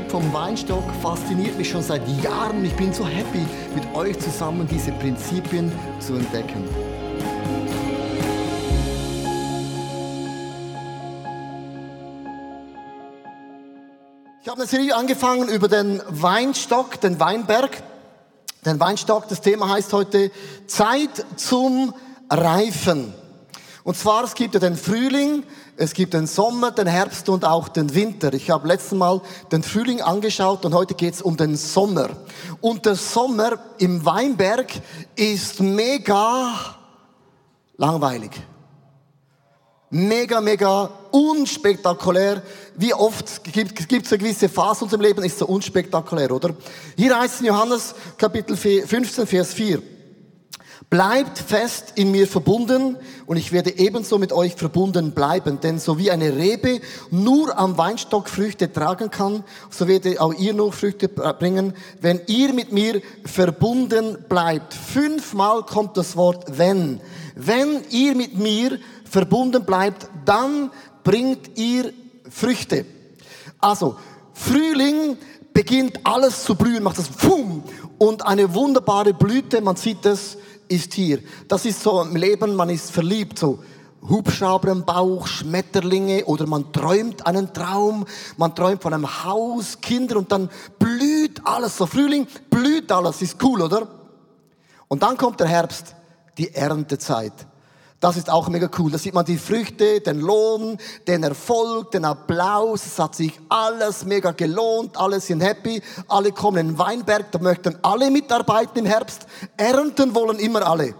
Prinzip vom Weinstock fasziniert mich schon seit Jahren. Ich bin so happy, mit euch zusammen diese Prinzipien zu entdecken. Ich habe eine Serie angefangen über den Weinstock, den Weinberg. Den Weinstock, das Thema heißt heute Zeit zum Reifen. Und zwar, es gibt ja den Frühling, es gibt den Sommer, den Herbst und auch den Winter. Ich habe letztes Mal den Frühling angeschaut und heute geht es um den Sommer. Und der Sommer im Weinberg ist mega langweilig. Mega, mega unspektakulär. Wie oft gibt es eine gewisse Phase in unserem Leben, ist so unspektakulär, oder? Hier heißt es in Johannes Kapitel 15, Vers 4. Bleibt fest in mir verbunden und ich werde ebenso mit euch verbunden bleiben. Denn so wie eine Rebe nur am Weinstock Früchte tragen kann, so werdet auch ihr nur Früchte bringen, wenn ihr mit mir verbunden bleibt. Fünfmal kommt das Wort wenn. Wenn ihr mit mir verbunden bleibt, dann bringt ihr Früchte. Also, Frühling beginnt alles zu blühen, macht das Fum und eine wunderbare Blüte, man sieht es, ist hier. Das ist so im Leben, man ist verliebt, so Hubschrauber im Bauch, Schmetterlinge oder man träumt einen Traum, man träumt von einem Haus, Kinder und dann blüht alles. So Frühling blüht alles, ist cool, oder? Und dann kommt der Herbst, die Erntezeit. Das ist auch mega cool. Da sieht man die Früchte, den Lohn, den Erfolg, den Applaus. Es hat sich alles mega gelohnt. Alle sind happy. Alle kommen in den Weinberg. Da möchten alle mitarbeiten im Herbst. Ernten wollen immer alle.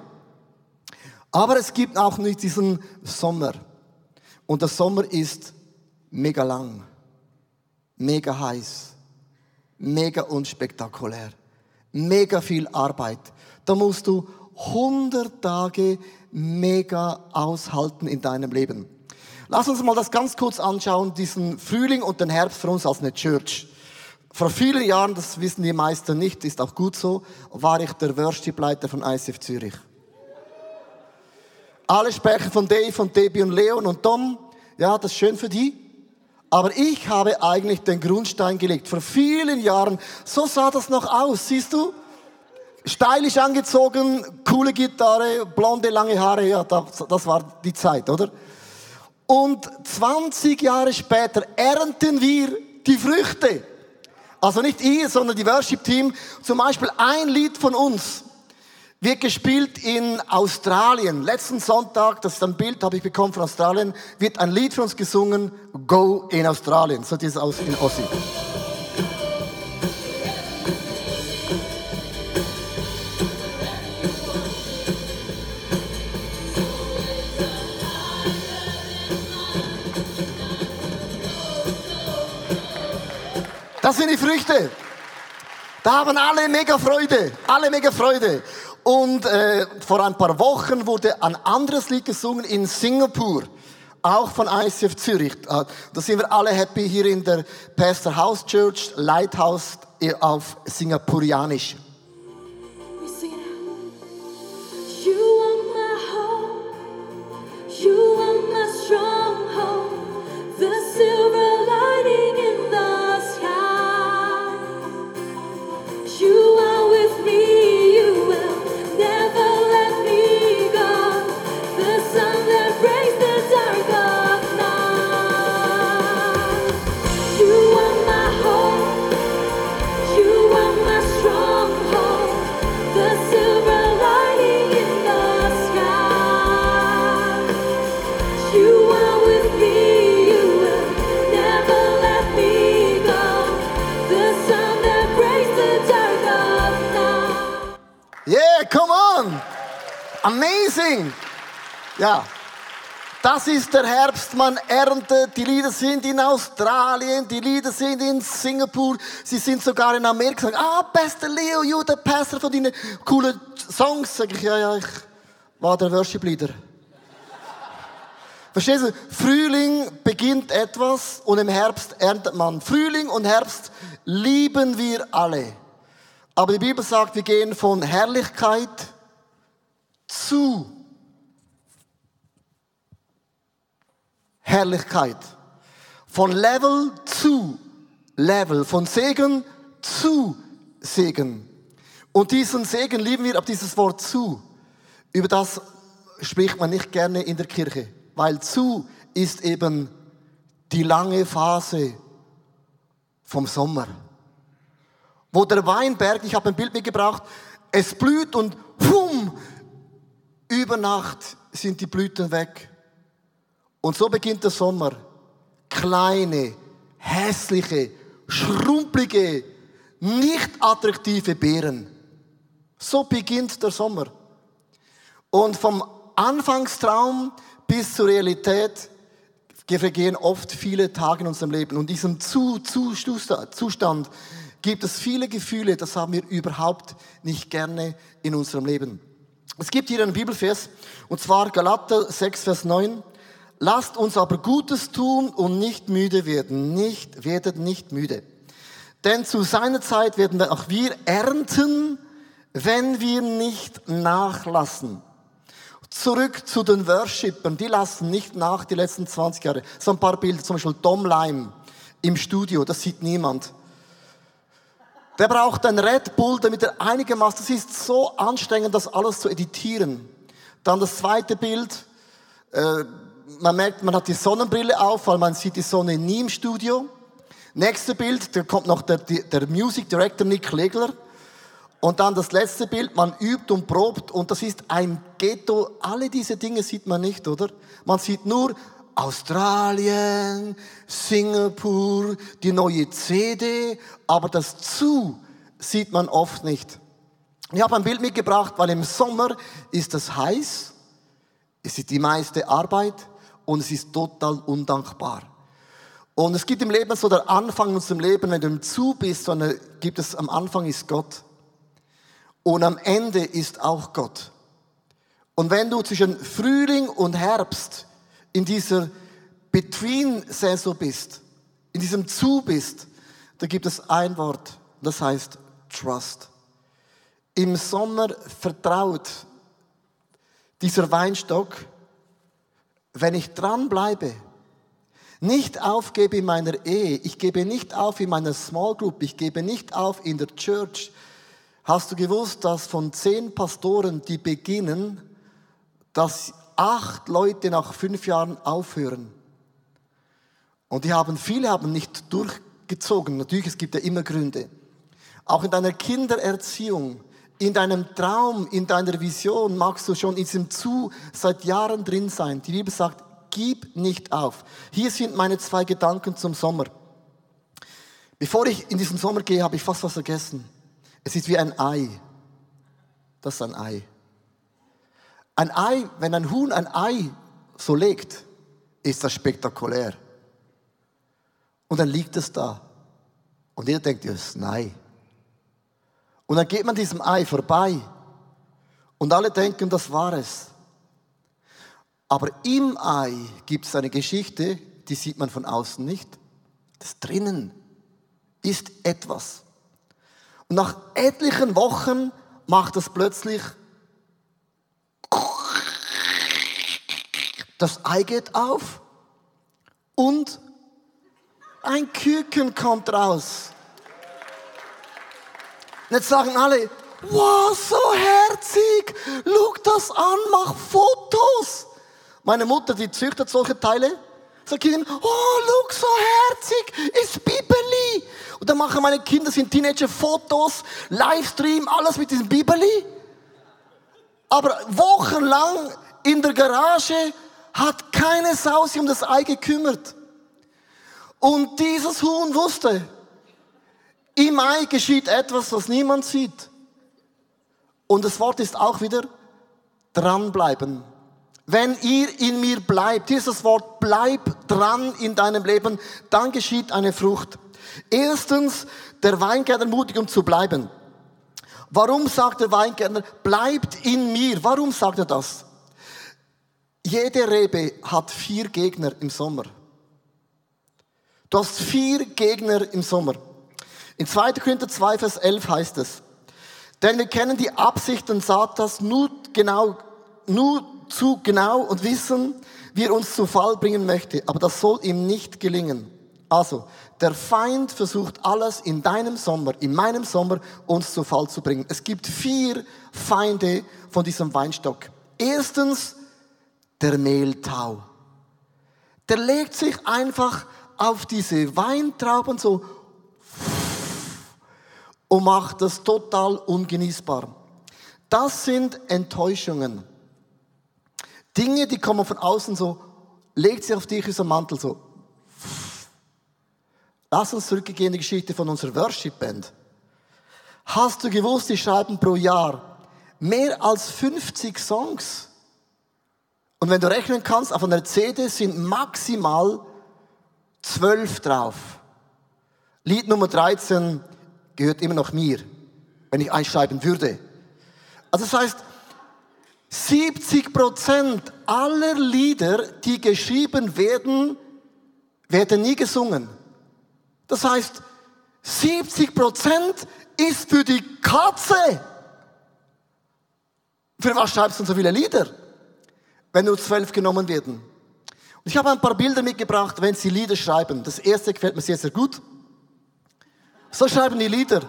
Aber es gibt auch nicht diesen Sommer. Und der Sommer ist mega lang. Mega heiß. Mega unspektakulär. Mega viel Arbeit. Da musst du 100 Tage mega aushalten in deinem Leben. Lass uns mal das ganz kurz anschauen, diesen Frühling und den Herbst für uns als eine Church. Vor vielen Jahren, das wissen die meisten nicht, ist auch gut so, war ich der Worship-Leiter von ICF Zürich. Alle sprechen von Dave, von Debbie und Leon und Tom. Ja, das ist schön für die. Aber ich habe eigentlich den Grundstein gelegt. Vor vielen Jahren, so sah das noch aus, siehst du? Stylisch angezogen, coole Gitarre, blonde, lange Haare, ja, das, war die Zeit, oder? Und 20 Jahre später ernten wir die Früchte. Also nicht ihr, sondern die Worship-Team. Zum Beispiel ein Lied von uns wird gespielt in Australien. Letzten Sonntag, das ist ein Bild, habe ich bekommen von Australien, wird ein Lied für uns gesungen, Go in Australien. So dieses aus in Aussie. Das sind die Früchte. Da haben alle mega Freude, alle mega Freude. Und äh, vor ein paar Wochen wurde ein anderes Lied gesungen in Singapur, auch von ICF Zürich. Da sind wir alle happy hier in der Pastor House Church, Lighthouse auf Singapurianisch. Amazing! Ja, das ist der Herbst, man erntet. Die Lieder sind in Australien, die Lieder sind in Singapur, sie sind sogar in Amerika. Ah, Pastor Leo, you, der Pastor von deinen coolen Songs. Sag ich, ja, ja, ich war der Worship-Leader. Verstehst du? Frühling beginnt etwas und im Herbst erntet man. Frühling und Herbst lieben wir alle. Aber die Bibel sagt, wir gehen von Herrlichkeit zu Herrlichkeit. Von Level zu Level, von Segen zu Segen. Und diesen Segen lieben wir ab dieses Wort zu. Über das spricht man nicht gerne in der Kirche, weil zu ist eben die lange Phase vom Sommer. Wo der Weinberg, ich habe ein Bild mitgebracht, es blüht und pum, über Nacht sind die Blüten weg. Und so beginnt der Sommer. Kleine, hässliche, schrumpelige, nicht attraktive Beeren. So beginnt der Sommer. Und vom Anfangstraum bis zur Realität vergehen oft viele Tage in unserem Leben. Und diesem Zustand gibt es viele Gefühle, das haben wir überhaupt nicht gerne in unserem Leben. Es gibt hier einen Bibelvers, und zwar Galater 6, Vers 9. Lasst uns aber Gutes tun und nicht müde werden. Nicht, werdet nicht müde. Denn zu seiner Zeit werden auch wir ernten, wenn wir nicht nachlassen. Zurück zu den Worshippern, die lassen nicht nach die letzten 20 Jahre. So ein paar Bilder, zum Beispiel Dom Lime im Studio, das sieht niemand. Der braucht ein Red Bull, damit er einigermaßen, das ist so anstrengend, das alles zu editieren. Dann das zweite Bild, äh, man merkt, man hat die Sonnenbrille auf, weil man sieht die Sonne nie im Studio. Nächste Bild, da kommt noch der, der Music Director Nick Legler. Und dann das letzte Bild, man übt und probt und das ist ein Ghetto. Alle diese Dinge sieht man nicht, oder? Man sieht nur Australien, Singapur, die neue CD, aber das Zu sieht man oft nicht. Ich habe ein Bild mitgebracht, weil im Sommer ist es heiß, es ist die meiste Arbeit und es ist total undankbar. Und es gibt im Leben so der Anfang unserem Leben, wenn du im Zu bist, sondern gibt es am Anfang ist Gott. Und am Ende ist auch Gott. Und wenn du zwischen Frühling und Herbst in dieser Between-Saison bist, in diesem Zu bist, da gibt es ein Wort, das heißt Trust. Im Sommer vertraut dieser Weinstock, wenn ich dranbleibe, nicht aufgebe in meiner Ehe, ich gebe nicht auf in meiner Small Group, ich gebe nicht auf in der Church, Hast du gewusst, dass von zehn Pastoren, die beginnen, dass acht Leute nach fünf Jahren aufhören? Und die haben, viele haben nicht durchgezogen. Natürlich, es gibt ja immer Gründe. Auch in deiner Kindererziehung, in deinem Traum, in deiner Vision magst du schon in diesem Zu seit Jahren drin sein. Die Bibel sagt, gib nicht auf. Hier sind meine zwei Gedanken zum Sommer. Bevor ich in diesen Sommer gehe, habe ich fast was vergessen. Es ist wie ein Ei. Das ist ein Ei. Ein Ei, wenn ein Huhn ein Ei so legt, ist das spektakulär. Und dann liegt es da. Und jeder denkt, das ist ein Ei. Und dann geht man diesem Ei vorbei. Und alle denken, das war es. Aber im Ei gibt es eine Geschichte, die sieht man von außen nicht. Das drinnen ist etwas. Und nach etlichen Wochen macht es plötzlich das Ei geht auf und ein Küken kommt raus. Jetzt sagen alle, wow, so herzig, guck das an, mach Fotos. Meine Mutter, die züchtet solche Teile, sagt ihnen, oh, look, so herzig, ist Bibeli. Und dann machen meine Kinder, sind Teenager, Fotos, Livestream, alles mit diesem Bibeli. Aber wochenlang in der Garage hat keine Sau sich um das Ei gekümmert. Und dieses Huhn wusste, im Ei geschieht etwas, was niemand sieht. Und das Wort ist auch wieder dranbleiben. Wenn ihr in mir bleibt, dieses Wort bleib dran in deinem Leben, dann geschieht eine Frucht. Erstens, der Weingärtner mutig, um zu bleiben. Warum sagt der Weingärtner, bleibt in mir? Warum sagt er das? Jede Rebe hat vier Gegner im Sommer. Du hast vier Gegner im Sommer. In 2. Korinther 2, Vers 11 heißt es, denn wir kennen die Absichten Satans nur genau, nur zu genau und wissen, wie er uns zu Fall bringen möchte. Aber das soll ihm nicht gelingen. Also, der Feind versucht alles in deinem Sommer, in meinem Sommer uns zu Fall zu bringen. Es gibt vier Feinde von diesem Weinstock. Erstens der Mehltau. Der legt sich einfach auf diese Weintrauben so und macht das total ungenießbar. Das sind Enttäuschungen. Dinge, die kommen von außen so, legt sie auf dich so Mantel so. Lass uns zurückgehen in die Geschichte von unserer Worship Band. Hast du gewusst, die schreiben pro Jahr mehr als 50 Songs. Und wenn du rechnen kannst, auf einer CD sind maximal 12 drauf. Lied Nummer 13 gehört immer noch mir, wenn ich einschreiben würde. Also das heißt, 70 Prozent aller Lieder, die geschrieben werden, werden nie gesungen. Das heißt, 70 Prozent ist für die Katze. Für was schreibst du so viele Lieder, wenn nur zwölf genommen werden? Und ich habe ein paar Bilder mitgebracht, wenn sie Lieder schreiben. Das erste gefällt mir sehr, sehr gut. So schreiben die Lieder.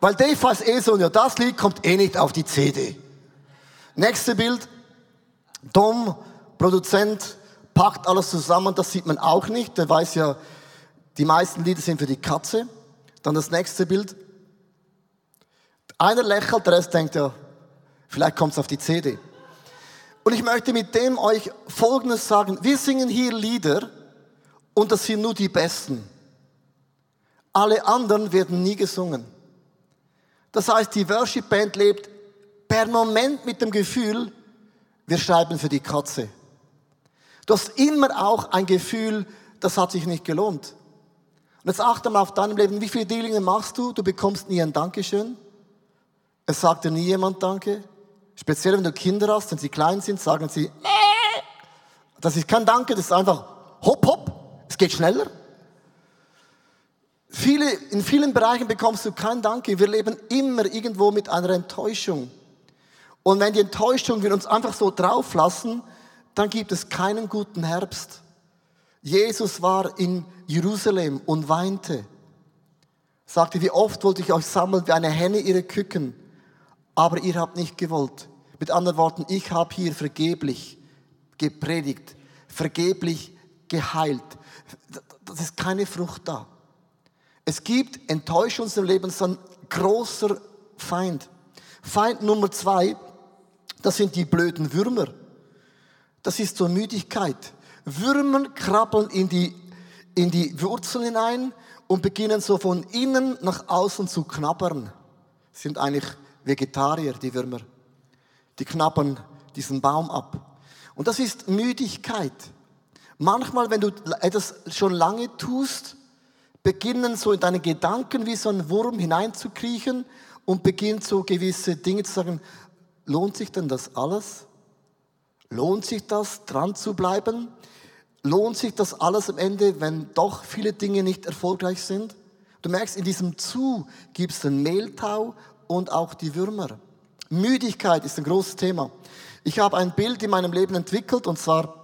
Weil Dave weiß eh so, ja, das Lied kommt eh nicht auf die CD. Nächste Bild. Tom, Produzent, packt alles zusammen, das sieht man auch nicht. Der weiß ja, die meisten Lieder sind für die Katze. Dann das nächste Bild. Einer lächelt, der Rest denkt ja, vielleicht kommt es auf die CD. Und ich möchte mit dem euch Folgendes sagen. Wir singen hier Lieder und das sind nur die besten. Alle anderen werden nie gesungen. Das heißt, die Worship Band lebt per Moment mit dem Gefühl, wir schreiben für die Katze. Du hast immer auch ein Gefühl, das hat sich nicht gelohnt. Und jetzt achte mal auf deinem Leben, wie viele Dealingen machst du? Du bekommst nie ein Dankeschön. Es sagt dir nie jemand Danke. Speziell wenn du Kinder hast, wenn sie klein sind, sagen sie, das ist kein Danke, das ist einfach hopp, hopp, es geht schneller. Viele, in vielen Bereichen bekommst du kein Danke. Wir leben immer irgendwo mit einer Enttäuschung. Und wenn die Enttäuschung wir uns einfach so drauf lassen, dann gibt es keinen guten Herbst. Jesus war in Jerusalem und weinte. Sagte, wie oft wollte ich euch sammeln wie eine Henne ihre Küken, aber ihr habt nicht gewollt. Mit anderen Worten, ich habe hier vergeblich gepredigt, vergeblich geheilt. Das ist keine Frucht da. Es gibt Enttäuschung unserem Leben, so ein großer Feind. Feind Nummer zwei, das sind die blöden Würmer. Das ist so Müdigkeit. Würmer krabbeln in die, in die Wurzeln hinein und beginnen so von innen nach außen zu knabbern. Das sind eigentlich Vegetarier, die Würmer. Die knabbern diesen Baum ab. Und das ist Müdigkeit. Manchmal, wenn du etwas schon lange tust, beginnen so in deine Gedanken wie so ein Wurm hineinzukriechen und beginnt so gewisse Dinge zu sagen, lohnt sich denn das alles? Lohnt sich das, dran zu bleiben? Lohnt sich das alles am Ende, wenn doch viele Dinge nicht erfolgreich sind? Du merkst, in diesem Zu gibt es den Mehltau und auch die Würmer. Müdigkeit ist ein großes Thema. Ich habe ein Bild in meinem Leben entwickelt und zwar,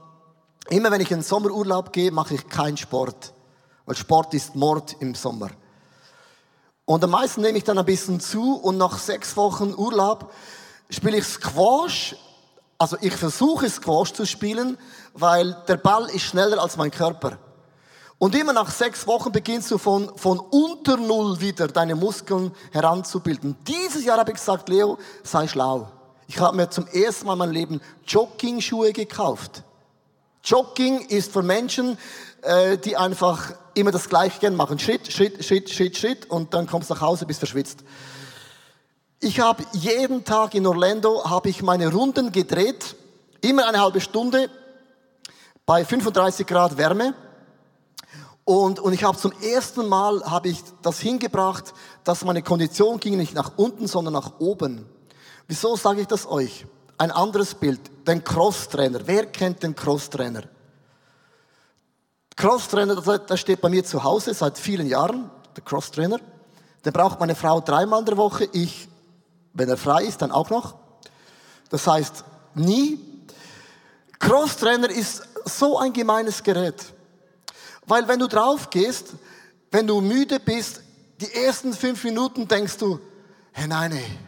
immer wenn ich in den Sommerurlaub gehe, mache ich keinen Sport. Weil Sport ist Mord im Sommer. Und am meisten nehme ich dann ein bisschen zu und nach sechs Wochen Urlaub spiele ich Squash. Also ich versuche Squash zu spielen, weil der Ball ist schneller als mein Körper. Und immer nach sechs Wochen beginnst du von, von unter Null wieder deine Muskeln heranzubilden. Dieses Jahr habe ich gesagt, Leo, sei schlau. Ich habe mir zum ersten Mal in meinem Leben Jogging-Schuhe gekauft. Jogging ist für Menschen, äh, die einfach immer das Gleiche gern machen. Schritt, Schritt, Schritt, Schritt, Schritt und dann kommst du nach Hause, bist verschwitzt. Ich habe jeden Tag in Orlando habe ich meine Runden gedreht, immer eine halbe Stunde bei 35 Grad Wärme. Und, und ich habe zum ersten Mal habe ich das hingebracht, dass meine Kondition ging nicht nach unten, sondern nach oben. Wieso sage ich das euch? Ein anderes Bild, den Crosstrainer. Wer kennt den Crosstrainer? Crosstrainer, der steht bei mir zu Hause seit vielen Jahren, der Crosstrainer. Den braucht meine Frau dreimal in der Woche, ich, wenn er frei ist, dann auch noch. Das heißt, nie. Crosstrainer ist so ein gemeines Gerät. Weil wenn du drauf gehst, wenn du müde bist, die ersten fünf Minuten denkst du, hey nein, hey,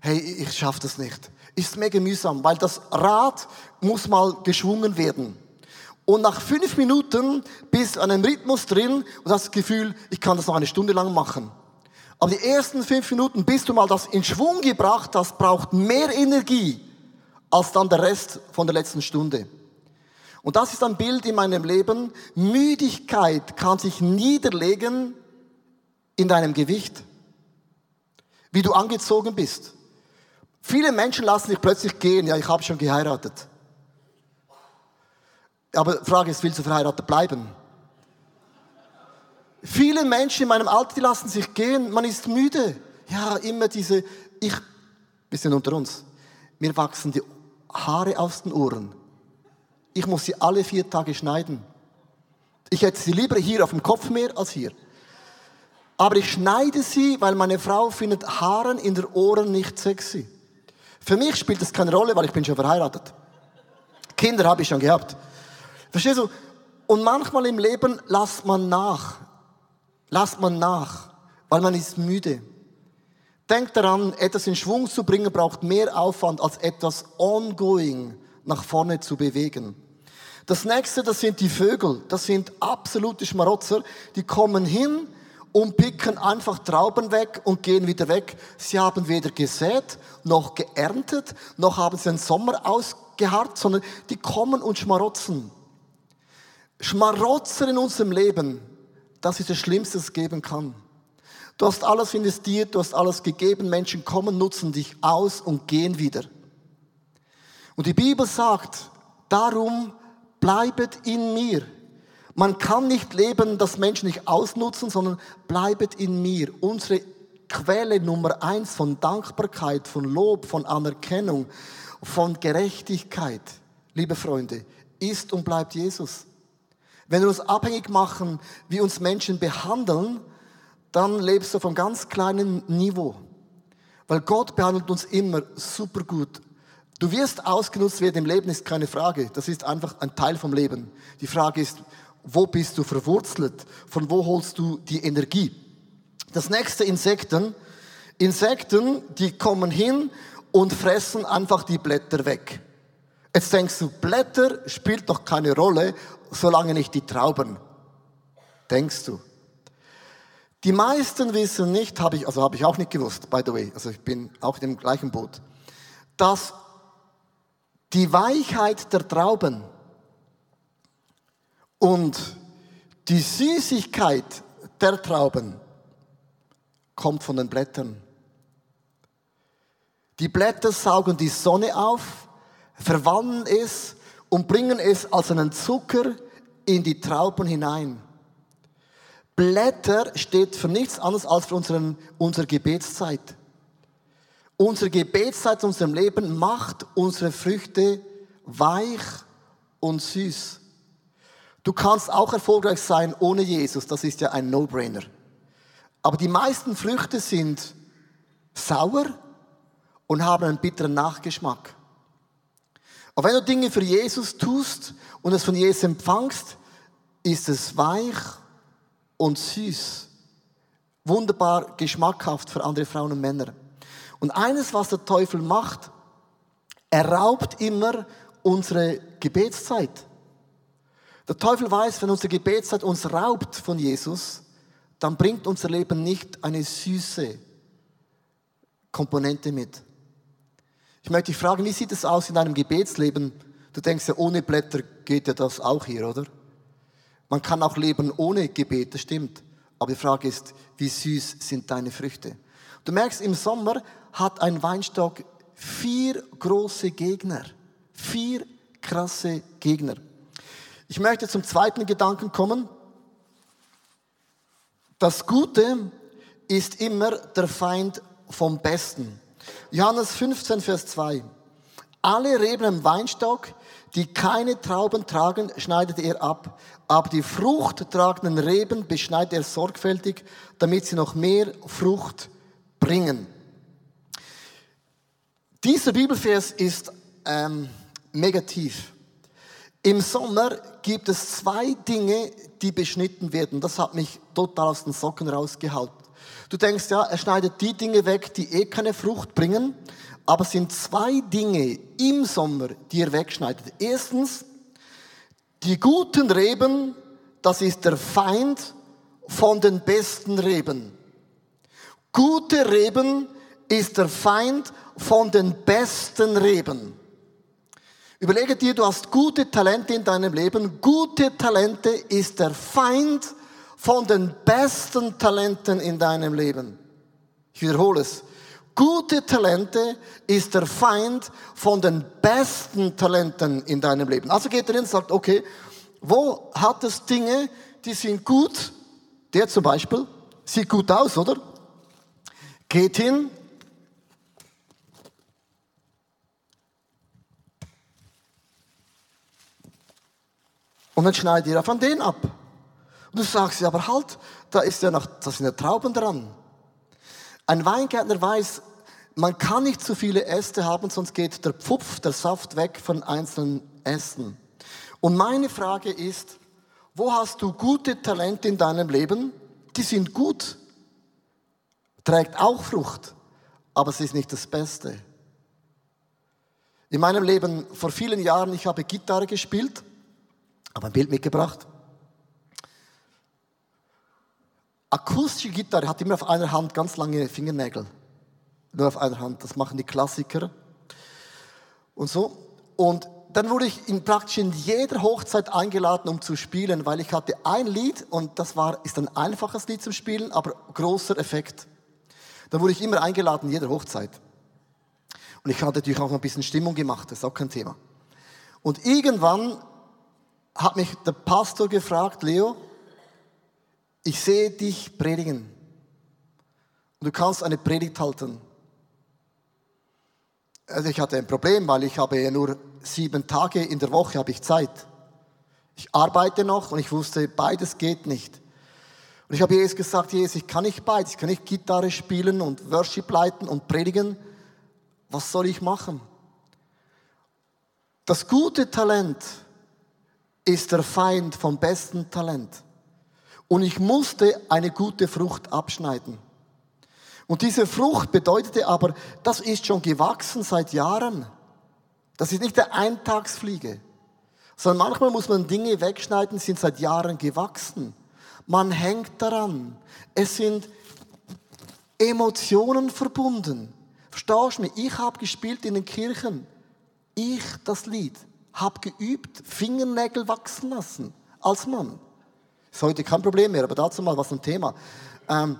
hey ich schaffe das nicht. Ist mega mühsam, weil das Rad muss mal geschwungen werden. Und nach fünf Minuten bist du an einem Rhythmus drin und hast das Gefühl, ich kann das noch eine Stunde lang machen. Aber die ersten fünf Minuten, bis du mal das in Schwung gebracht hast, braucht mehr Energie als dann der Rest von der letzten Stunde. Und das ist ein Bild in meinem Leben. Müdigkeit kann sich niederlegen in deinem Gewicht, wie du angezogen bist. Viele Menschen lassen sich plötzlich gehen, ja, ich habe schon geheiratet. Aber die Frage ist, willst du verheiratet bleiben? Viele Menschen in meinem Alter, die lassen sich gehen, man ist müde. Ja, immer diese, ich, wir sind unter uns, mir wachsen die Haare aus den Ohren. Ich muss sie alle vier Tage schneiden. Ich hätte sie lieber hier auf dem Kopf mehr als hier. Aber ich schneide sie, weil meine Frau findet Haaren in den Ohren nicht sexy. Für mich spielt das keine Rolle, weil ich bin schon verheiratet. Kinder habe ich schon gehabt. Verstehst du? Und manchmal im Leben lasst man nach. Lasst man nach, weil man ist müde. Denkt daran, etwas in Schwung zu bringen braucht mehr Aufwand, als etwas ongoing nach vorne zu bewegen. Das nächste, das sind die Vögel. Das sind absolute Schmarotzer. Die kommen hin und picken einfach Trauben weg und gehen wieder weg. Sie haben weder gesät, noch geerntet, noch haben sie den Sommer ausgeharrt, sondern die kommen und schmarotzen. Schmarotzer in unserem Leben, das ist das Schlimmste, was es geben kann. Du hast alles investiert, du hast alles gegeben, Menschen kommen, nutzen dich aus und gehen wieder. Und die Bibel sagt, darum bleibet in mir. Man kann nicht leben, dass Menschen nicht ausnutzen, sondern bleibet in mir. Unsere Quelle Nummer eins von Dankbarkeit, von Lob, von Anerkennung, von Gerechtigkeit, liebe Freunde, ist und bleibt Jesus. Wenn wir uns abhängig machen, wie uns Menschen behandeln, dann lebst du einem ganz kleinen Niveau. Weil Gott behandelt uns immer super gut. Du wirst ausgenutzt werden im Leben, ist keine Frage. Das ist einfach ein Teil vom Leben. Die Frage ist, wo bist du verwurzelt? Von wo holst du die Energie? Das nächste Insekten. Insekten, die kommen hin und fressen einfach die Blätter weg. Jetzt denkst du, Blätter spielt doch keine Rolle, solange nicht die Trauben. Denkst du? Die meisten wissen nicht, habe ich, also habe ich auch nicht gewusst, by the way, also ich bin auch im gleichen Boot, dass die Weichheit der Trauben und die Süßigkeit der Trauben kommt von den Blättern. Die Blätter saugen die Sonne auf, verwandeln es und bringen es als einen Zucker in die Trauben hinein. Blätter steht für nichts anderes als für unseren, unsere Gebetszeit. Unsere Gebetszeit in unserem Leben macht unsere Früchte weich und süß. Du kannst auch erfolgreich sein ohne Jesus, das ist ja ein No-Brainer. Aber die meisten Früchte sind sauer und haben einen bitteren Nachgeschmack. Aber wenn du Dinge für Jesus tust und es von Jesus empfangst, ist es weich und süß. Wunderbar geschmackhaft für andere Frauen und Männer. Und eines, was der Teufel macht, er raubt immer unsere Gebetszeit. Der Teufel weiß, wenn unsere Gebetszeit uns raubt von Jesus, dann bringt unser Leben nicht eine süße Komponente mit. Ich möchte dich fragen, wie sieht es aus in deinem Gebetsleben? Du denkst ja, ohne Blätter geht ja das auch hier, oder? Man kann auch leben ohne Gebet, das stimmt. Aber die Frage ist, wie süß sind deine Früchte? Du merkst, im Sommer hat ein Weinstock vier große Gegner. Vier krasse Gegner. Ich möchte zum zweiten Gedanken kommen. Das Gute ist immer der Feind vom Besten. Johannes 15, Vers 2. Alle Reben im Weinstock, die keine Trauben tragen, schneidet er ab. Aber die fruchttragenden Reben beschneidet er sorgfältig, damit sie noch mehr Frucht bringen. Dieser Bibelvers ist ähm, negativ. Im Sommer gibt es zwei Dinge, die beschnitten werden. Das hat mich total aus den Socken rausgehalten. Du denkst, ja, er schneidet die Dinge weg, die eh keine Frucht bringen. Aber es sind zwei Dinge im Sommer, die er wegschneidet. Erstens, die guten Reben, das ist der Feind von den besten Reben. Gute Reben ist der Feind von den besten Reben. Überlege dir, du hast gute Talente in deinem Leben. Gute Talente ist der Feind von den besten Talenten in deinem Leben. Ich wiederhole es. Gute Talente ist der Feind von den besten Talenten in deinem Leben. Also geht er hin und sagt, okay, wo hat es Dinge, die sind gut? Der zum Beispiel sieht gut aus, oder? Geht hin. Und dann schneidet ihr von den ab. Und du sagst, ja, aber halt, da ist ja noch, da sind ja Trauben dran. Ein Weingärtner weiß, man kann nicht zu viele Äste haben, sonst geht der Pfupf, der Saft weg von einzelnen Ästen. Und meine Frage ist, wo hast du gute Talente in deinem Leben? Die sind gut, trägt auch Frucht, aber es ist nicht das Beste. In meinem Leben vor vielen Jahren, ich habe Gitarre gespielt, habe ein Bild mitgebracht. Akustische Gitarre hat immer auf einer Hand ganz lange Fingernägel. Nur auf einer Hand, das machen die Klassiker. Und so. Und dann wurde ich in praktisch in jeder Hochzeit eingeladen, um zu spielen, weil ich hatte ein Lied und das war, ist ein einfaches Lied zum Spielen, aber großer Effekt. Dann wurde ich immer eingeladen, in jeder Hochzeit. Und ich hatte natürlich auch ein bisschen Stimmung gemacht, das ist auch kein Thema. Und irgendwann hat mich der Pastor gefragt, Leo, ich sehe dich predigen. Und du kannst eine Predigt halten. Also ich hatte ein Problem, weil ich habe ja nur sieben Tage in der Woche habe ich Zeit. Ich arbeite noch und ich wusste, beides geht nicht. Und ich habe Jesus gesagt, Jesus, ich kann nicht beides. Ich kann nicht Gitarre spielen und Worship leiten und predigen. Was soll ich machen? Das gute Talent ist der Feind vom besten Talent. Und ich musste eine gute Frucht abschneiden. Und diese Frucht bedeutete aber, das ist schon gewachsen seit Jahren. Das ist nicht der Eintagsfliege, sondern manchmal muss man Dinge wegschneiden, sind seit Jahren gewachsen. Man hängt daran. Es sind Emotionen verbunden. Verstehst du mich? Ich habe gespielt in den Kirchen. Ich das Lied habe geübt, Fingernägel wachsen lassen als Mann. Ist heute kein Problem mehr, aber dazu mal was ein Thema. Ähm,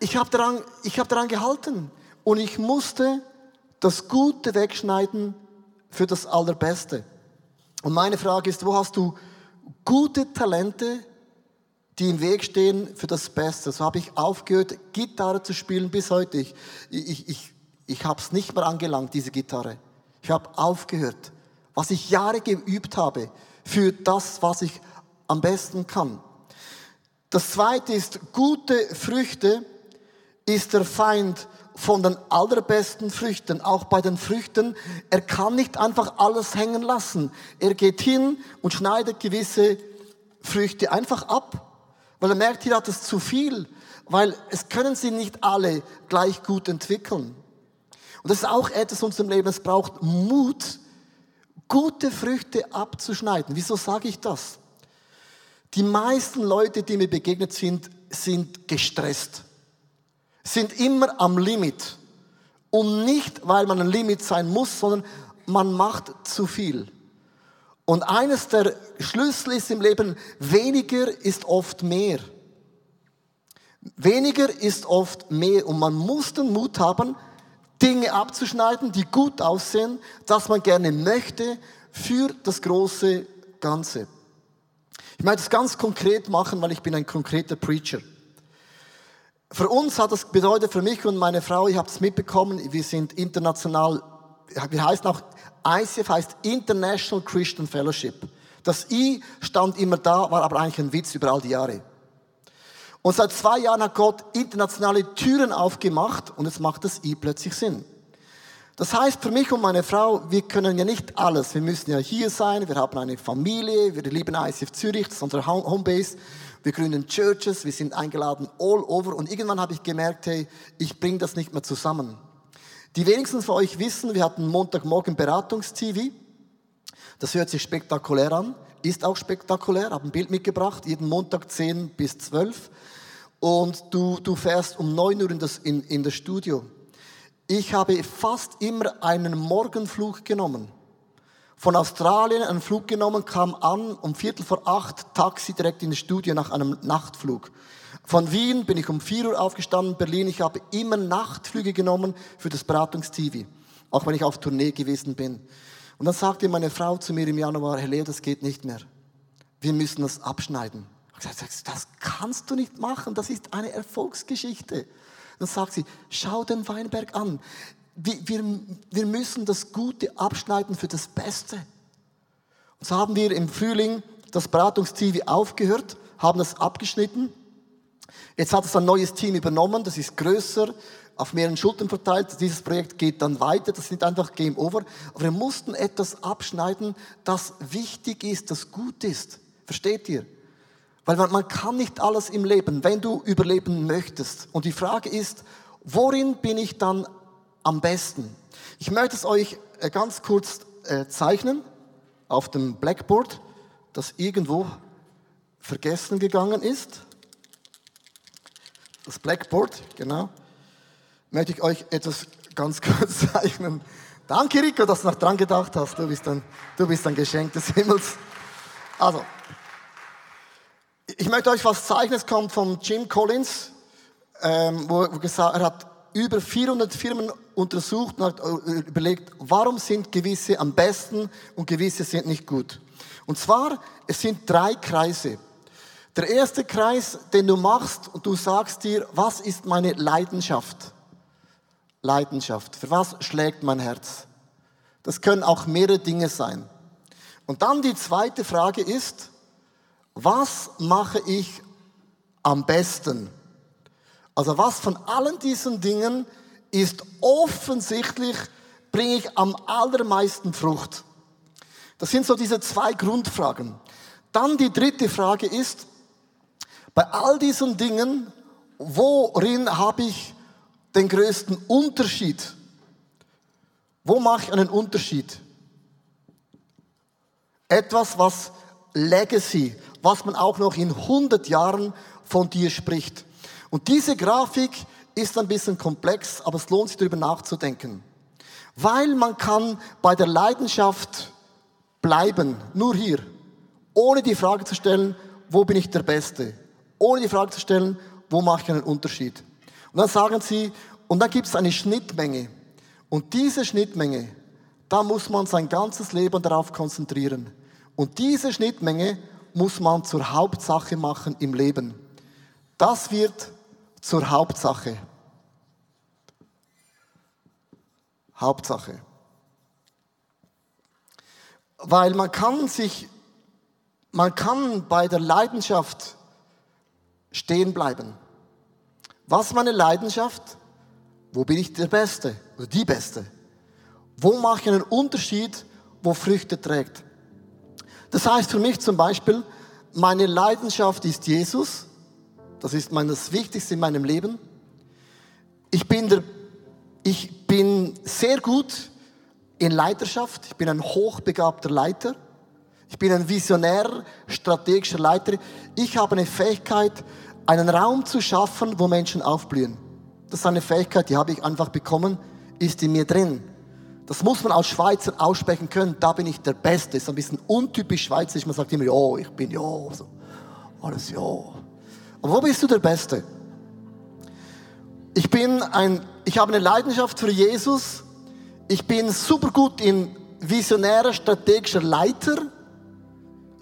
ich habe daran, hab daran gehalten und ich musste das Gute wegschneiden, für das Allerbeste. Und meine Frage ist, wo hast du gute Talente, die im Weg stehen für das Beste? So habe ich aufgehört, Gitarre zu spielen bis heute. Ich, ich, ich, ich habe es nicht mehr angelangt, diese Gitarre. Ich habe aufgehört, was ich Jahre geübt habe, für das, was ich am besten kann. Das zweite ist, gute Früchte ist der Feind von den allerbesten Früchten, auch bei den Früchten. Er kann nicht einfach alles hängen lassen. Er geht hin und schneidet gewisse Früchte einfach ab, weil er merkt, hier hat es zu viel, weil es können sie nicht alle gleich gut entwickeln. Und das ist auch etwas in unserem Leben, es braucht Mut, gute Früchte abzuschneiden. Wieso sage ich das? Die meisten Leute, die mir begegnet sind, sind gestresst sind immer am Limit. Und nicht, weil man ein Limit sein muss, sondern man macht zu viel. Und eines der Schlüssel ist im Leben, weniger ist oft mehr. Weniger ist oft mehr. Und man muss den Mut haben, Dinge abzuschneiden, die gut aussehen, dass man gerne möchte für das große Ganze. Ich möchte es ganz konkret machen, weil ich bin ein konkreter Preacher. Für uns hat das bedeutet, für mich und meine Frau, ich habe es mitbekommen, wir sind international, wir heißen auch, ICF heißt International Christian Fellowship. Das I stand immer da, war aber eigentlich ein Witz über all die Jahre. Und seit zwei Jahren hat Gott internationale Türen aufgemacht und jetzt macht das I plötzlich Sinn. Das heißt für mich und meine Frau, wir können ja nicht alles. Wir müssen ja hier sein, wir haben eine Familie, wir lieben ICF Zürich, das ist unsere Homebase. Wir gründen Churches, wir sind eingeladen all over und irgendwann habe ich gemerkt, hey, ich bringe das nicht mehr zusammen. Die wenigsten von euch wissen, wir hatten Montagmorgen Beratungs-TV. Das hört sich spektakulär an, ist auch spektakulär, habe ein Bild mitgebracht, jeden Montag 10 bis 12. Und du, du fährst um 9 Uhr in das, in, in das Studio. Ich habe fast immer einen Morgenflug genommen. Von Australien einen Flug genommen, kam an um Viertel vor acht, Taxi direkt in das Studio nach einem Nachtflug. Von Wien bin ich um 4 Uhr aufgestanden, Berlin. Ich habe immer Nachtflüge genommen für das Beratungs-TV. Auch wenn ich auf Tournee gewesen bin. Und dann sagte meine Frau zu mir im Januar, Herr Leo, das geht nicht mehr. Wir müssen das abschneiden. Ich habe gesagt, das kannst du nicht machen. Das ist eine Erfolgsgeschichte. Dann sagt sie, schau den Weinberg an. Wir, wir, müssen das Gute abschneiden für das Beste. Und so haben wir im Frühling das Beratungsteam aufgehört, haben das abgeschnitten Jetzt hat es ein neues Team übernommen, das ist größer, auf mehreren Schultern verteilt. Dieses Projekt geht dann weiter, das ist nicht einfach Game Over. Aber wir mussten etwas abschneiden, das wichtig ist, das gut ist. Versteht ihr? Weil man, man kann nicht alles im Leben, wenn du überleben möchtest. Und die Frage ist, worin bin ich dann am besten? Ich möchte es euch äh, ganz kurz äh, zeichnen auf dem Blackboard, das irgendwo vergessen gegangen ist das Blackboard, genau, möchte ich euch etwas ganz kurz zeichnen. Danke, Rico, dass du noch dran gedacht hast. Du bist ein, du bist ein Geschenk des Himmels. Also, ich möchte euch was zeichnen. Es kommt von Jim Collins, ähm, wo gesagt er hat über 400 Firmen untersucht und hat äh, überlegt, warum sind gewisse am besten und gewisse sind nicht gut. Und zwar, es sind drei Kreise. Der erste Kreis, den du machst und du sagst dir, was ist meine Leidenschaft? Leidenschaft. Für was schlägt mein Herz? Das können auch mehrere Dinge sein. Und dann die zweite Frage ist, was mache ich am besten? Also was von allen diesen Dingen ist offensichtlich, bringe ich am allermeisten Frucht? Das sind so diese zwei Grundfragen. Dann die dritte Frage ist, bei all diesen Dingen, worin habe ich den größten Unterschied? Wo mache ich einen Unterschied? Etwas, was Legacy, was man auch noch in 100 Jahren von dir spricht. Und diese Grafik ist ein bisschen komplex, aber es lohnt sich darüber nachzudenken. Weil man kann bei der Leidenschaft bleiben, nur hier, ohne die Frage zu stellen, wo bin ich der Beste? ohne die Frage zu stellen, wo mache ich einen Unterschied? Und dann sagen sie, und dann gibt es eine Schnittmenge. Und diese Schnittmenge, da muss man sein ganzes Leben darauf konzentrieren. Und diese Schnittmenge muss man zur Hauptsache machen im Leben. Das wird zur Hauptsache. Hauptsache. Weil man kann sich, man kann bei der Leidenschaft stehen bleiben. Was meine Leidenschaft? Wo bin ich der Beste oder die Beste? Wo mache ich einen Unterschied, wo Früchte trägt? Das heißt für mich zum Beispiel, meine Leidenschaft ist Jesus. Das ist mein, das Wichtigste in meinem Leben. Ich bin, der, ich bin sehr gut in Leiterschaft. Ich bin ein hochbegabter Leiter. Ich bin ein visionär, strategischer Leiter. Ich habe eine Fähigkeit, einen Raum zu schaffen, wo Menschen aufblühen. Das ist eine Fähigkeit, die habe ich einfach bekommen, ist in mir drin. Das muss man als Schweizer aussprechen können. Da bin ich der Beste. Ist ein bisschen untypisch schweizerisch. Man sagt immer, ja, ich bin ja, so. alles ja. Aber wo bist du der Beste? Ich bin ein, ich habe eine Leidenschaft für Jesus. Ich bin super gut in visionärer, strategischer Leiter.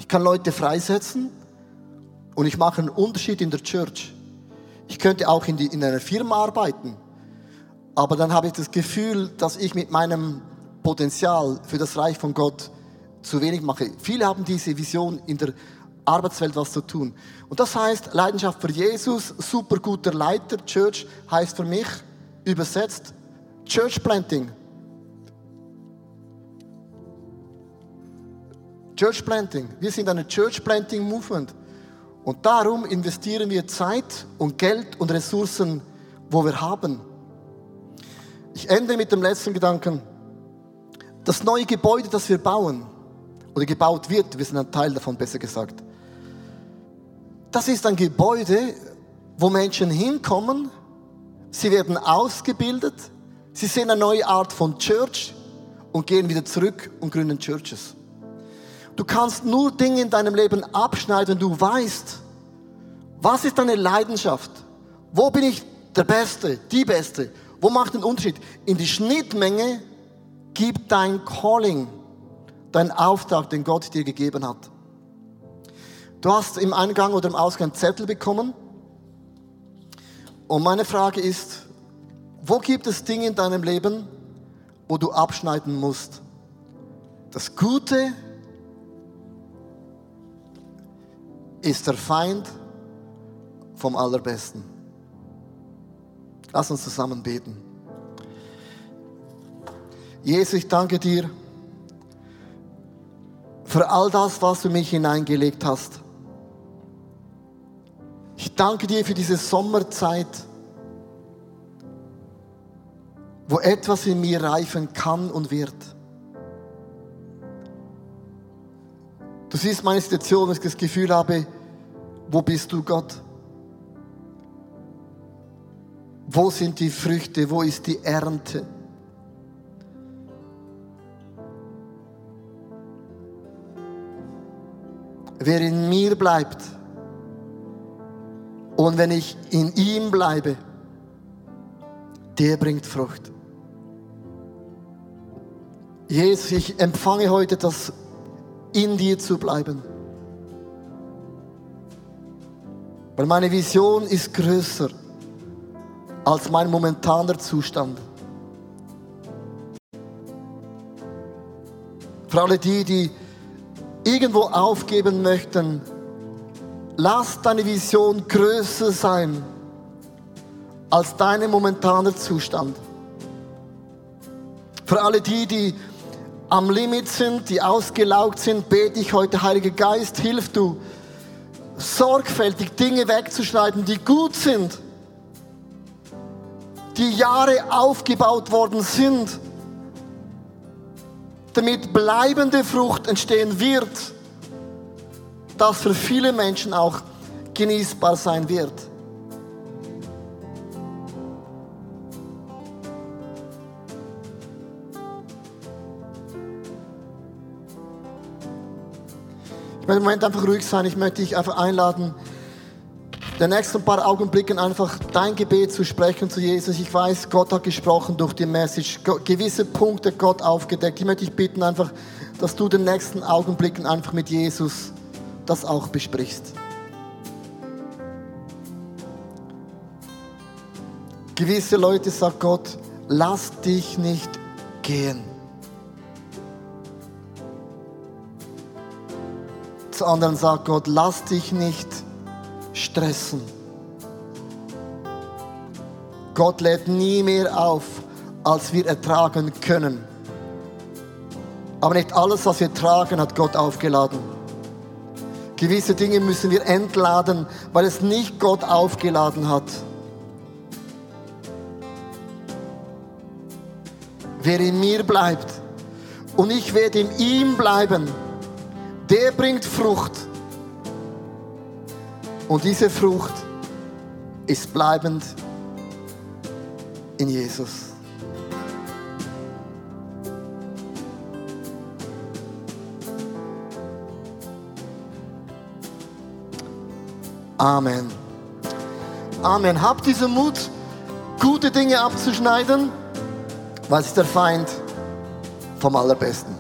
Ich kann Leute freisetzen. Und ich mache einen Unterschied in der Church. Ich könnte auch in, die, in einer Firma arbeiten. Aber dann habe ich das Gefühl, dass ich mit meinem Potenzial für das Reich von Gott zu wenig mache. Viele haben diese Vision in der Arbeitswelt was zu tun. Und das heißt Leidenschaft für Jesus, super guter Leiter, Church heißt für mich übersetzt Church Planting. Church Planting. Wir sind eine Church Planting Movement. Und darum investieren wir Zeit und Geld und Ressourcen, wo wir haben. Ich ende mit dem letzten Gedanken. Das neue Gebäude, das wir bauen, oder gebaut wird, wir sind ein Teil davon, besser gesagt. Das ist ein Gebäude, wo Menschen hinkommen, sie werden ausgebildet, sie sehen eine neue Art von Church und gehen wieder zurück und gründen Churches. Du kannst nur Dinge in deinem Leben abschneiden, wenn du weißt, was ist deine Leidenschaft? Wo bin ich der Beste, die Beste? Wo macht den Unterschied? In die Schnittmenge gibt dein Calling, dein Auftrag, den Gott dir gegeben hat. Du hast im Eingang oder im Ausgang Zettel bekommen. Und meine Frage ist, wo gibt es Dinge in deinem Leben, wo du abschneiden musst? Das Gute ist der Feind vom Allerbesten. Lass uns zusammen beten. Jesus, ich danke dir für all das, was du mich hineingelegt hast. Ich danke dir für diese Sommerzeit, wo etwas in mir reifen kann und wird. Du siehst meine Situation, dass ich das Gefühl habe, wo bist du Gott? Wo sind die Früchte? Wo ist die Ernte? Wer in mir bleibt und wenn ich in ihm bleibe, der bringt Frucht. Jesus, ich empfange heute das, in dir zu bleiben. Weil meine Vision ist größer als mein momentaner Zustand. Für alle die, die irgendwo aufgeben möchten, lass deine Vision größer sein als dein momentaner Zustand. Für alle die, die am Limit sind, die ausgelaugt sind, bete ich heute, Heiliger Geist, hilf du, sorgfältig Dinge wegzuschneiden, die gut sind die Jahre aufgebaut worden sind, damit bleibende Frucht entstehen wird, das für viele Menschen auch genießbar sein wird. Ich möchte im Moment einfach ruhig sein. Ich möchte dich einfach einladen, den nächsten paar Augenblicken einfach dein Gebet zu sprechen zu Jesus. Ich weiß, Gott hat gesprochen durch die Message, gewisse Punkte Gott aufgedeckt. Ich möchte dich bitten einfach, dass du den nächsten Augenblicken einfach mit Jesus das auch besprichst. Gewisse Leute sagt Gott, lass dich nicht gehen. Zu anderen sagt Gott, lass dich nicht gehen stressen. Gott lädt nie mehr auf, als wir ertragen können. Aber nicht alles, was wir tragen, hat Gott aufgeladen. Gewisse Dinge müssen wir entladen, weil es nicht Gott aufgeladen hat. Wer in mir bleibt und ich werde in ihm bleiben, der bringt Frucht und diese Frucht ist bleibend in Jesus. Amen. Amen. Habt diesen Mut, gute Dinge abzuschneiden, weil es ist der Feind vom Allerbesten.